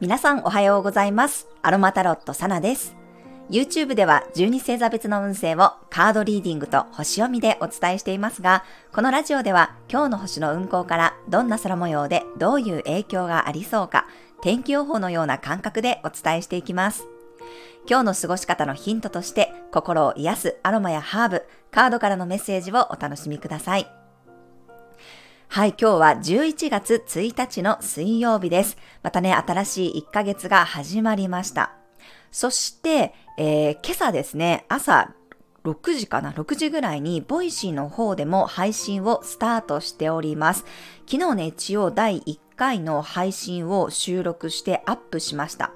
皆さんおはようございます。アロマタロットサナです。YouTube では12星座別の運勢をカードリーディングと星読みでお伝えしていますが、このラジオでは今日の星の運行からどんな空模様でどういう影響がありそうか、天気予報のような感覚でお伝えしていきます。今日の過ごし方のヒントとして心を癒すアロマやハーブ、カードからのメッセージをお楽しみください。はい、今日は11月1日の水曜日です。またね、新しい1ヶ月が始まりました。そして、えー、今朝ですね、朝6時かな ?6 時ぐらいに、 Voicy の方でも配信をスタートしております。昨日ね、一応第1回の配信を収録してアップしました。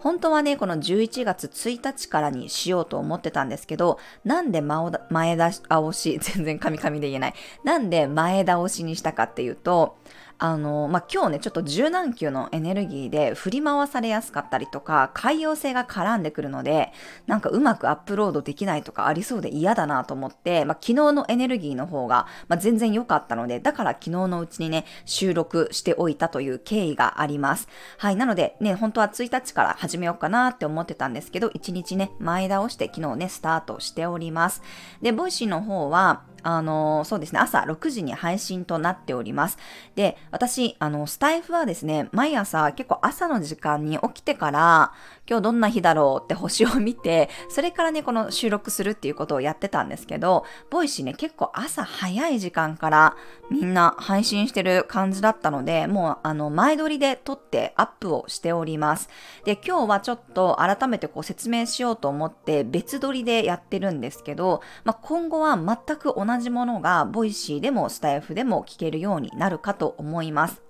本当はね、この11月1日からにしようと思ってたんですけど、なんで前倒し、全然カミカミで言えない。なんで前倒しにしたかっていうと、あの、まあ、今日ね、ちょっと柔軟球のエネルギーで振り回されやすかったりとか、海洋性が絡んでくるので、なんかうまくアップロードできないとかありそうで嫌だなと思って、まあ、昨日のエネルギーの方が、まあ、全然良かったので、だから昨日のうちにね、収録しておいたという経緯があります。はい、なのでね、本当は1日から始めようかなって思ってたんですけど、1日ね、前倒して昨日ね、スタートしております。で、 Voicy の方は、あの、そうですね、朝6時に配信となっております。で、私、あの、スタエフはですね、毎朝結構朝の時間に起きてから、今日どんな日だろうって星を見て、それからね、この収録するっていうことをやってたんですけど、 Voicy ね、結構朝早い時間からみんな配信してる感じだったので、もうあの、前撮りで撮ってアップをしております。で、今日はちょっと改めてこう説明しようと思って別撮りでやってるんですけど、まあ、今後は全く同じ同じものが Voicy でもスタエフでも聞けるようになるかと思います。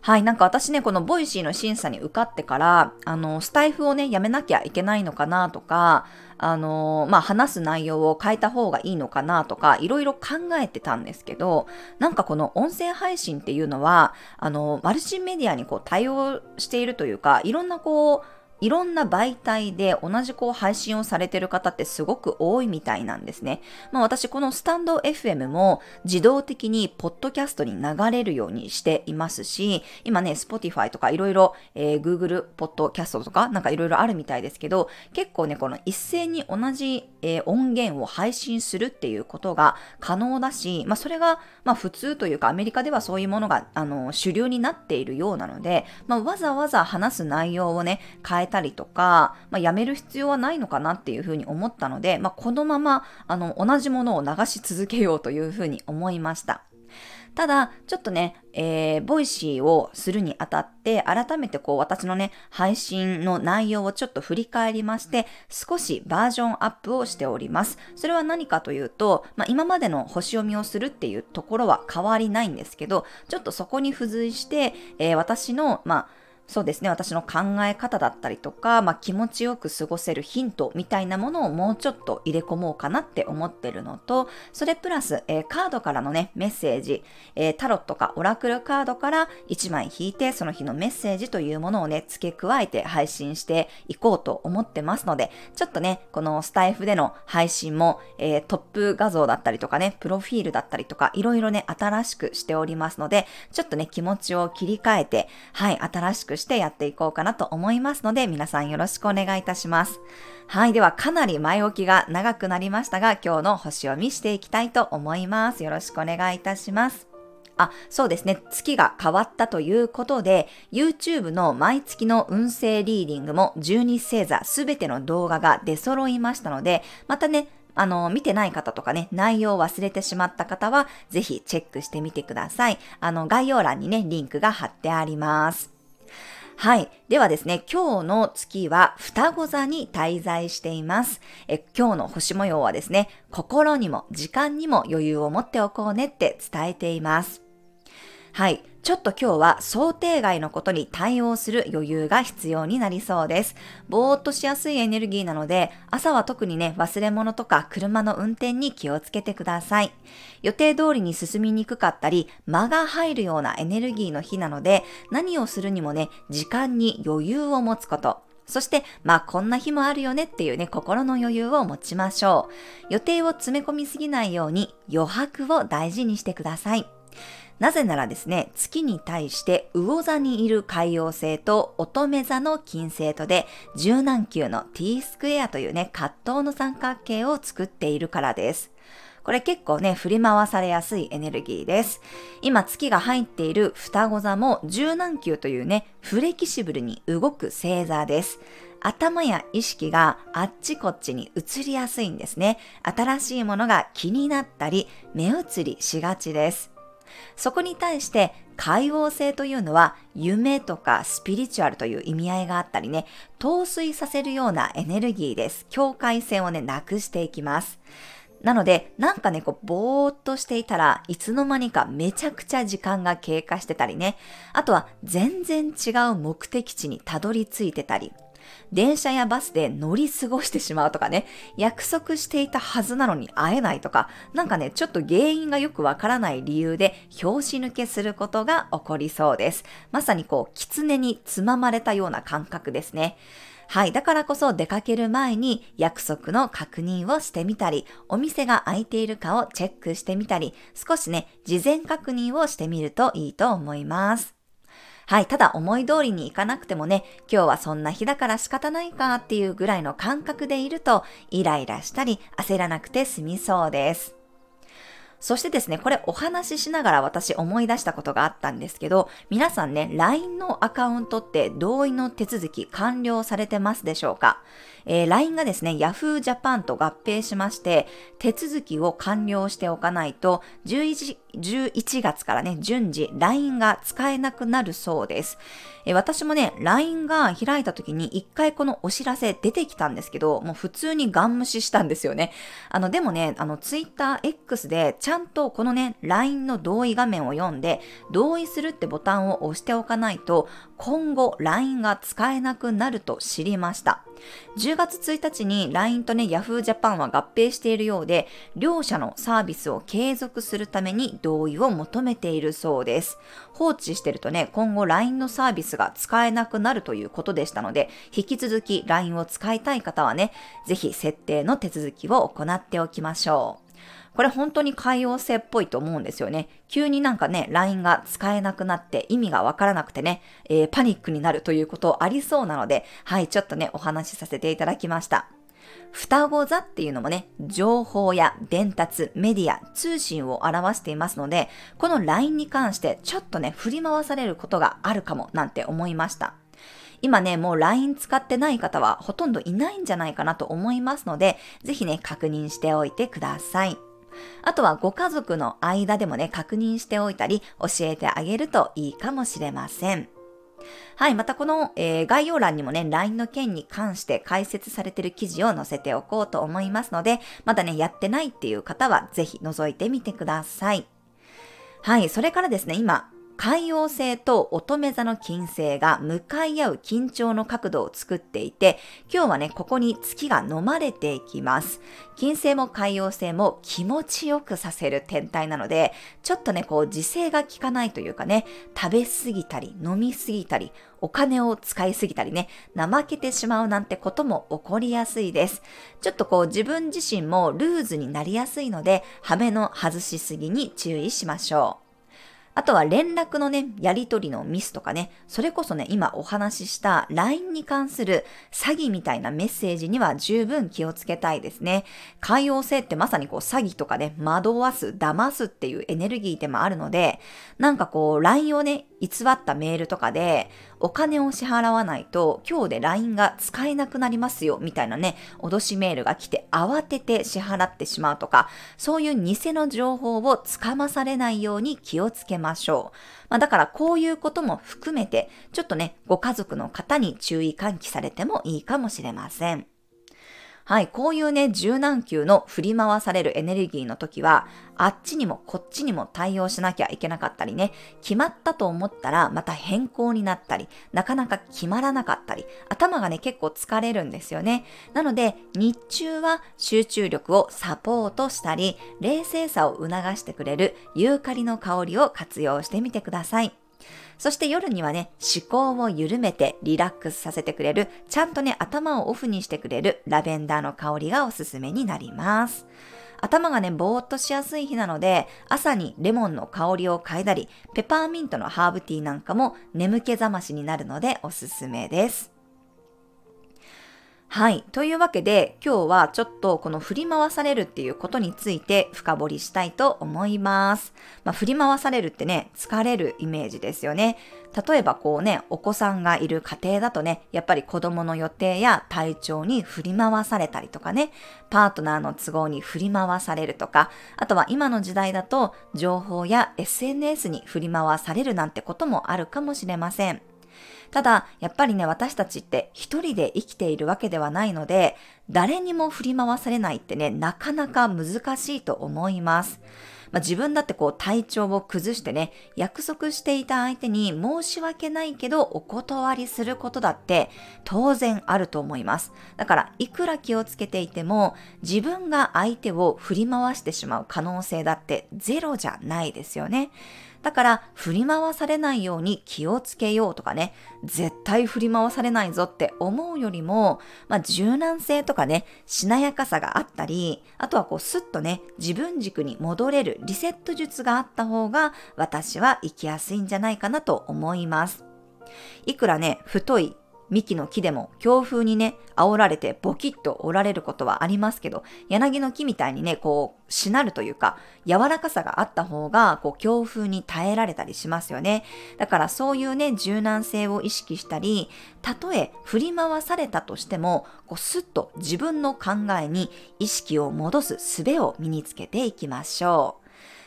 はい、なんか私ね、この Voicy の審査に受かってから、あの、スタエフをね、やめなきゃいけないのかなとか、あの、まあ、話す内容を変えた方がいいのかなとか、いろいろ考えてたんですけど、なんかこの音声配信っていうのは、あの、マルチメディアにこう対応しているというか、いろんなこう、いろんな媒体で同じこう配信をされてる方ってすごく多いみたいなんですね。まあ私このスタンド FM も自動的にポッドキャストに流れるようにしていますし、今ね、Spotify とかいろいろ、えー、Google ポッドキャストとかなんかいろいろあるみたいですけど、結構ね、この一斉に同じ、えー、音源を配信するっていうことが可能だし、まあそれがまあ普通というかアメリカではそういうものがあの主流になっているようなので、まあわざわざ話す内容をね、変えたりとか、まあ、やめる必要はないのかなっていうふうに思ったので、まあ、このままあの同じものを流し続けようというふうに思いました。ただ、ちょっとね、えー、 Voicy をするにあたって、改めてこう、私のね、配信の内容をちょっと振り返りまして、少しバージョンアップをしております。それは何かというと、まあ、今までの星読みをするっていうところは変わりないんですけど、ちょっとそこに付随して、えー、私の、まあ、そうですね、私の考え方だったりとか、まあ、気持ちよく過ごせるヒントみたいなものをもうちょっと入れ込もうかなって思ってるのと、それプラス、えー、カードからのね、メッセージ、えー、タロットかオラクルカードから1枚引いて、その日のメッセージというものをね、付け加えて配信していこうと思ってますので、ちょっとね、このスタイフでの配信も、えー、トップ画像だったりとかね、プロフィールだったりとか、いろいろね、新しくしておりますので、ちょっとね、気持ちを切り替えて、はい、新しくしてやっていこうかなと思いますので、皆さんよろしくお願いいたします。はい。では、かなり前置きが長くなりましたが、今日の星読みしていきたいと思います。よろしくお願いいたします。あ、そうですね。月が変わったということで、YouTube の毎月の運勢リーディングも12星座すべての動画が出揃いましたので、またね、あの、見てない方とかね、内容を忘れてしまった方は、ぜひチェックしてみてください。あの、概要欄にね、リンクが貼ってあります。はい。ではですね、今日の月は双子座に滞在しています。え今日の星模様はですね、心にも時間にも余裕を持っておこうねって伝えています。はい。ちょっと今日は想定外のことに対応する余裕が必要になりそうです。ぼーっとしやすいエネルギーなので、朝は特にね、忘れ物とか車の運転に気をつけてください。予定通りに進みにくかったり、間が入るようなエネルギーの日なので、何をするにもね、時間に余裕を持つこと。そして、まあこんな日もあるよねっていうね、心の余裕を持ちましょう。予定を詰め込みすぎないように余白を大事にしてください。なぜならですね、月に対して魚座にいる海洋星と乙女座の金星とで、柔軟球の t スクエアというね、葛藤の三角形を作っているからです。これ結構ね、振り回されやすいエネルギーです。今月が入っている双子座も柔軟球というね、フレキシブルに動く星座です。頭や意識があっちこっちに移りやすいんですね。新しいものが気になったり、目移りしがちです。そこに対して海王星というのは夢とかスピリチュアルという意味合いがあったりね、陶酔させるようなエネルギーです。境界線をね、なくしていきます。なので、なんかね、こう、ぼーっとしていたらいつの間にかめちゃくちゃ時間が経過してたりね、あとは全然違う目的地にたどり着いてたり、電車やバスで乗り過ごしてしまうとかね、約束していたはずなのに会えないとか、なんかね、ちょっと原因がよくわからない理由で拍子抜けすることが起こりそうです。まさにこう、狐につままれたような感覚ですね。はい。だからこそ出かける前に約束の確認をしてみたり、お店が開いているかをチェックしてみたり、少しね、事前確認をしてみるといいと思います。はい。ただ思い通りにいかなくてもね、今日はそんな日だから仕方ないかっていうぐらいの感覚でいると、イライラしたり焦らなくて済みそうです。そしてですね、これお話ししながら私思い出したことがあったんですけど、皆さんね、LINE のアカウントって同意の手続き完了されてますでしょうか？えー、LINE がですね、Yahoo Japan と合併しまして、手続きを完了しておかないと、11, 11月からね、順次 LINE が使えなくなるそうです。え、私もね、LINE が開いた時に一回このお知らせ出てきたんですけど、もう普通にガン無視したんですよね。あの、でもね、あの、TwitterX でちゃんとこのね、LINE の同意画面を読んで、同意するってボタンを押しておかないと、今後 LINE が使えなくなると知りました。10月1日に LINE とね Yahoo Japan は合併しているようで、両社のサービスを継続するために同意を求めているそうです。放置してるとね、今後 LINE のサービスが使えなくなるということでしたので、引き続き LINE を使いたい方はね、ぜひ設定の手続きを行っておきましょう。これ本当に海洋性っぽいと思うんですよね。急になんかね、LINE が使えなくなって意味がわからなくてね、えー、パニックになるということありそうなので、はい、ちょっとね、お話しさせていただきました。双子座っていうのもね、情報や伝達、メディア、通信を表していますので、この LINE に関してちょっとね、振り回されることがあるかもなんて思いました。今ね、もう LINE 使ってない方はほとんどいないんじゃないかなと思いますので、ぜひね、確認しておいてください。あとはご家族の間でもね、確認しておいたり、教えてあげるといいかもしれません。はい。またこの、えー、概要欄にもね、LINE の件に関して解説されている記事を載せておこうと思いますので、まだね、やってないっていう方はぜひ覗いてみてください。はい。それからですね、今、海王星と乙女座の金星が向かい合う緊張の角度を作っていて、今日はね、ここに月が飲まれていきます。金星も海王星も気持ちよくさせる天体なので、ちょっとね、こう自制が効かないというかね、食べ過ぎたり、飲み過ぎたり、お金を使いすぎたりね、怠けてしまうなんてことも起こりやすいです。ちょっとこう自分自身もルーズになりやすいので、ハメの外しすぎに注意しましょう。あとは連絡のね、やり取りのミスとかね、それこそね、今お話しした LINE に関する詐欺みたいなメッセージには十分気をつけたいですね。海洋性ってまさにこう詐欺とかね、惑わす、騙すっていうエネルギーでもあるので、なんかこう LINE をね、偽ったメールとかで、お金を支払わないと今日で LINE が使えなくなりますよ、みたいなね、脅しメールが来て慌てて支払ってしまうとか、そういう偽の情報をつかまされないように気をつけましょう。まあ、だからこういうことも含めて、ちょっとね、ご家族の方に注意喚起されてもいいかもしれません。はい、こういうね、柔軟球の振り回されるエネルギーの時は、あっちにもこっちにも対応しなきゃいけなかったりね、決まったと思ったらまた変更になったり、なかなか決まらなかったり、頭がね、結構疲れるんですよね。なので、日中は集中力をサポートしたり、冷静さを促してくれるユーカリの香りを活用してみてください。そして夜にはね、思考を緩めてリラックスさせてくれる、ちゃんとね、頭をオフにしてくれるラベンダーの香りがおすすめになります。頭がね、ぼーっとしやすい日なので、朝にレモンの香りを嗅いだり、ペパーミントのハーブティーなんかも眠気覚ましになるのでおすすめです。はい。というわけで、今日はちょっとこの振り回されるっていうことについて深掘りしたいと思います。まあ、振り回されるってね、疲れるイメージですよね。例えばこうね、お子さんがいる家庭だとね、やっぱり子供の予定や体調に振り回されたりとかね、パートナーの都合に振り回されるとか、あとは今の時代だと情報や SNS に振り回されるなんてこともあるかもしれません。ただ、やっぱりね、私たちって一人で生きているわけではないので、誰にも振り回されないってね、なかなか難しいと思います。まあ、自分だってこう体調を崩してね、約束していた相手に申し訳ないけどお断りすることだって当然あると思います。だからいくら気をつけていても自分が相手を振り回してしまう可能性だってゼロじゃないですよね。だから振り回されないように気をつけようとかね、絶対振り回されないぞって思うよりも、まあ、柔軟性とかね、しなやかさがあったり、あとはこうスッとね、自分軸に戻れるリセット術があった方が私は生きやすいんじゃないかなと思います。いくらね、太い幹の木でも強風にね、煽られてボキッと折られることはありますけど、柳の木みたいにね、こう、しなるというか、柔らかさがあった方が、こう、強風に耐えられたりしますよね。だからそういうね、柔軟性を意識したり、たとえ振り回されたとしても、こう、スッと自分の考えに意識を戻す術を身につけていきましょう。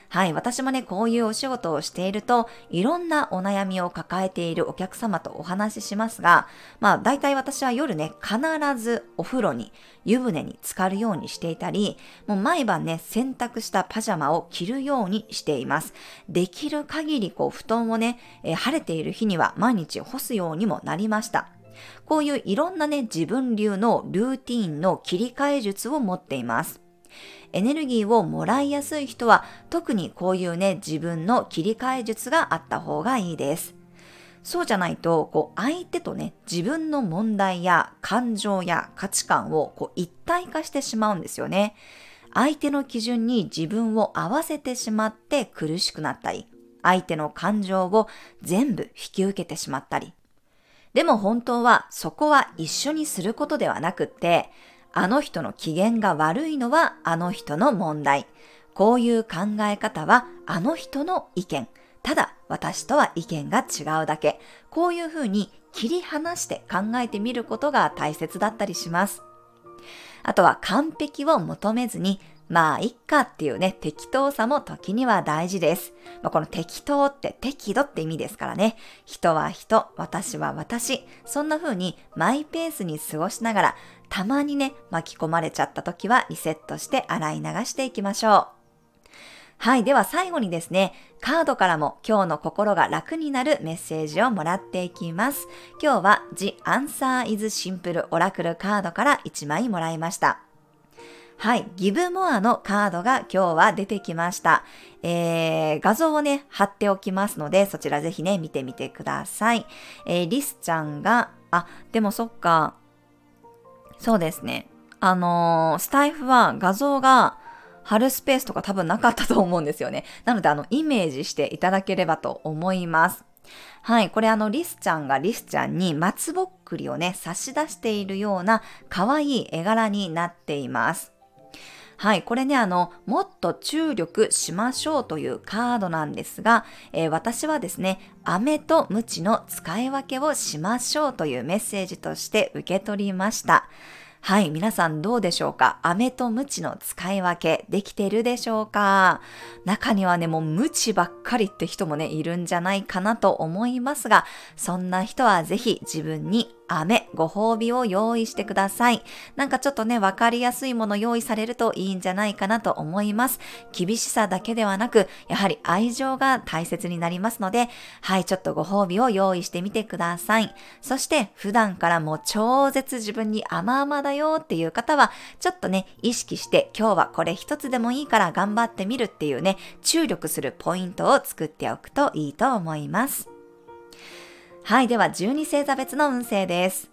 はい、私もね、こういうお仕事をしていると、いろんなお悩みを抱えているお客様とお話ししますが、まあ、大体私は夜ね、必ずお風呂に、湯船に浸かるようにしていたり、もう毎晩ね、洗濯したパジャマを着るようにしています。できる限り、こう、布団をね、えー、晴れている日には毎日干すようにもなりました。こういういろんなね、自分流のルーティンの切り替え術を持っています。エネルギーをもらいやすい人は特にこういうね、自分の切り替え術があった方がいいです。そうじゃないと、こう、相手とね、自分の問題や感情や価値観をこう一体化してしまうんですよね。相手の基準に自分を合わせてしまって苦しくなったり、相手の感情を全部引き受けてしまったり。でも本当はそこは一緒にすることではなくって、あの人の機嫌が悪いのはあの人の問題。こういう考え方はあの人の意見。ただ私とは意見が違うだけ。こういうふうに切り離して考えてみることが大切だったりします。あとは完璧を求めずにまあ、いっかっていうね、適当さも時には大事です。まあ、この適当って適度って意味ですからね。人は人、私は私。そんな風にマイペースに過ごしながら、たまにね、巻き込まれちゃった時はリセットして洗い流していきましょう。はい。では最後にですね、カードからも今日の心が楽になるメッセージをもらっていきます。今日は The Answer is Simple オラクルカードから1枚もらいました。はい、ギブモアのカードが今日は出てきました。えー、画像をね、貼っておきますので、そちらぜひね、見てみてください。えー、リスちゃんが、あ、でもそっか、そうですね。あのー、スタイフは画像が貼るスペースとか多分なかったと思うんですよね。なので、あの、イメージしていただければと思います。はい、これあの、リスちゃんがリスちゃんに松ぼっくりをね、差し出しているような可愛い絵柄になっています。はい、これね、あの、もっと注力しましょうというカードなんですが、えー、私はですね、飴とムチの使い分けをしましょうというメッセージとして受け取りました。はい、皆さんどうでしょうか？飴とムチの使い分けできてるでしょうか？中にはね、もうムチばっかりって人もね、いるんじゃないかなと思いますが、そんな人はぜひ自分に飴、ご褒美を用意してください。なんかちょっとね、わかりやすいもの用意されるといいんじゃないかなと思います。厳しさだけではなく、やはり愛情が大切になりますので、はい、ちょっとご褒美を用意してみてください。そして、普段からもう超絶自分に甘々だよっていう方は、ちょっとね、意識して今日はこれ一つでもいいから頑張ってみるっていうね、注力するポイントを作っておくといいと思います。はい、では12星座別の運勢です。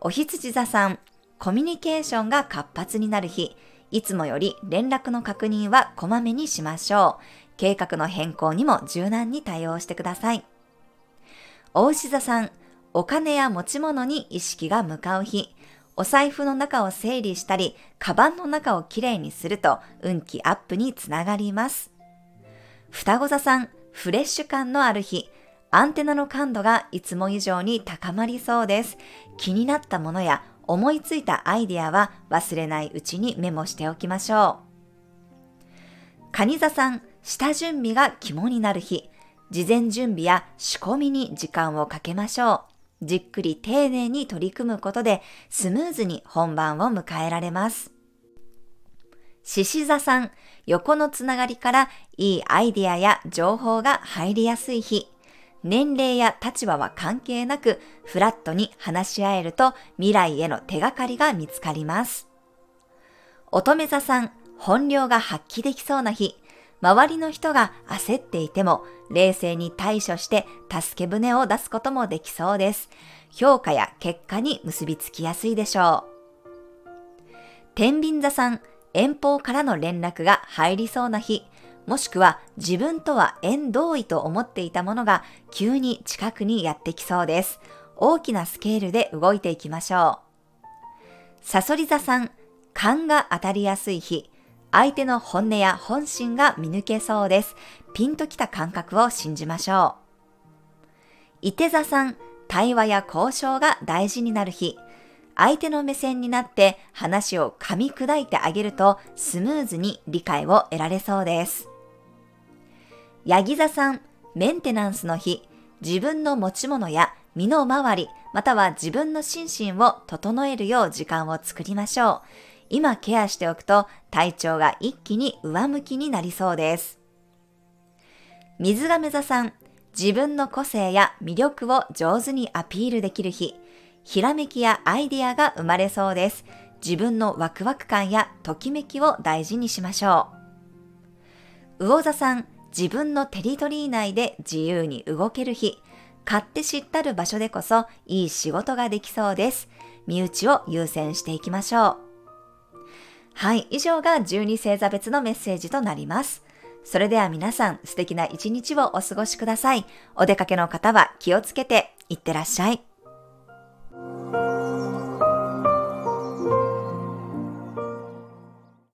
お羊座さん、コミュニケーションが活発になる日、いつもより連絡の確認はこまめにしましょう。計画の変更にも柔軟に対応してください。大牛座さん、お金や持ち物に意識が向かう日。お財布の中を整理したり、カバンの中をきれいにすると運気アップにつながります。双子座さん、フレッシュ感のある日。アンテナの感度がいつも以上に高まりそうです。気になったものや思いついたアイデアは忘れないうちにメモしておきましょう。蟹座さん、下準備が肝になる日。事前準備や仕込みに時間をかけましょう。じっくり丁寧に取り組むことでスムーズに本番を迎えられます。獅子座さん、横のつながりからいいアイデアや情報が入りやすい日。年齢や立場は関係なく、フラットに話し合えると未来への手がかりが見つかります。乙女座さん、本領が発揮できそうな日。周りの人が焦っていても、冷静に対処して助け舟を出すこともできそうです。評価や結果に結びつきやすいでしょう。天秤座さん、遠方からの連絡が入りそうな日。もしくは自分とは縁遠いと思っていたものが急に近くにやってきそうです。大きなスケールで動いていきましょう。サソリ座さん、勘が当たりやすい日。相手の本音や本心が見抜けそうです。ピンときた感覚を信じましょう。伊手座さん、対話や交渉が大事になる日。相手の目線になって話を噛み砕いてあげるとスムーズに理解を得られそうです。ヤギ座さん、メンテナンスの日、自分の持ち物や身の回り、または自分の心身を整えるよう時間を作りましょう。今ケアしておくと体調が一気に上向きになりそうです。水亀座さん、自分の個性や魅力を上手にアピールできる日、ひらめきやアイデアが生まれそうです。自分のワクワク感やときめきを大事にしましょう。魚座さん、自分のテリトリー内で自由に動ける日、買って知ったる場所でこそいい仕事ができそうです。身内を優先していきましょう。はい、以上が12星座別のメッセージとなります。それでは皆さん素敵な一日をお過ごしください。お出かけの方は気をつけていってらっしゃい。